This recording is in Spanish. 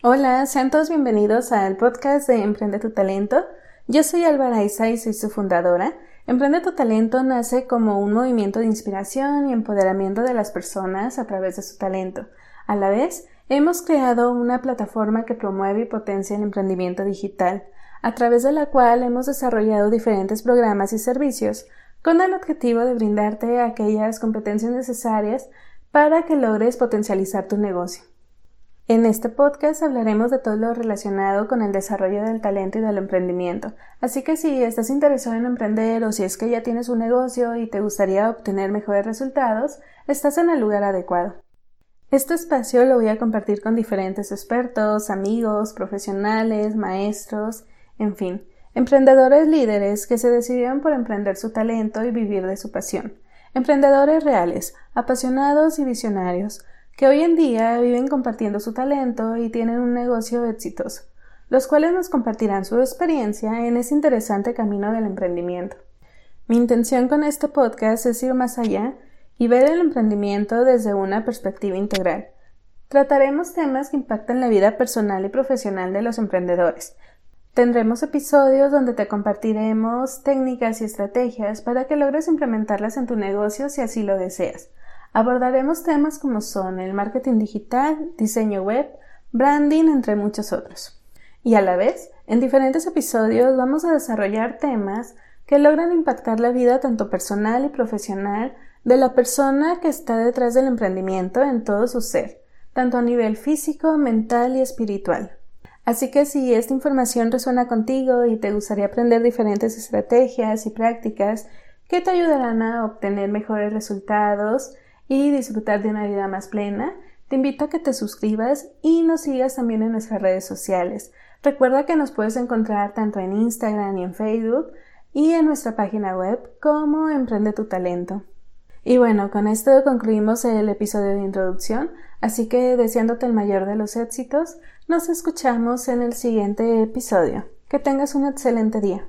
Hola, sean todos bienvenidos al podcast de Emprende tu Talento. Yo soy Álvara Isa y soy su fundadora. Emprende tu Talento nace como un movimiento de inspiración y empoderamiento de las personas a través de su talento. A la vez, hemos creado una plataforma que promueve y potencia el emprendimiento digital, a través de la cual hemos desarrollado diferentes programas y servicios con el objetivo de brindarte aquellas competencias necesarias para que logres potencializar tu negocio. En este podcast hablaremos de todo lo relacionado con el desarrollo del talento y del emprendimiento. Así que si estás interesado en emprender o si es que ya tienes un negocio y te gustaría obtener mejores resultados, estás en el lugar adecuado. Este espacio lo voy a compartir con diferentes expertos, amigos, profesionales, maestros, en fin, emprendedores líderes que se decidieron por emprender su talento y vivir de su pasión. Emprendedores reales, apasionados y visionarios, que hoy en día viven compartiendo su talento y tienen un negocio exitoso, los cuales nos compartirán su experiencia en ese interesante camino del emprendimiento. Mi intención con este podcast es ir más allá y ver el emprendimiento desde una perspectiva integral. Trataremos temas que impactan la vida personal y profesional de los emprendedores. Tendremos episodios donde te compartiremos técnicas y estrategias para que logres implementarlas en tu negocio si así lo deseas. Abordaremos temas como son el marketing digital, diseño web, branding, entre muchos otros. Y a la vez, en diferentes episodios vamos a desarrollar temas que logran impactar la vida tanto personal y profesional de la persona que está detrás del emprendimiento en todo su ser, tanto a nivel físico, mental y espiritual. Así que si esta información resuena contigo y te gustaría aprender diferentes estrategias y prácticas que te ayudarán a obtener mejores resultados, y disfrutar de una vida más plena, te invito a que te suscribas y nos sigas también en nuestras redes sociales. Recuerda que nos puedes encontrar tanto en Instagram y en Facebook y en nuestra página web como Emprende tu Talento. Y bueno, con esto concluimos el episodio de introducción, así que deseándote el mayor de los éxitos, nos escuchamos en el siguiente episodio. Que tengas un excelente día.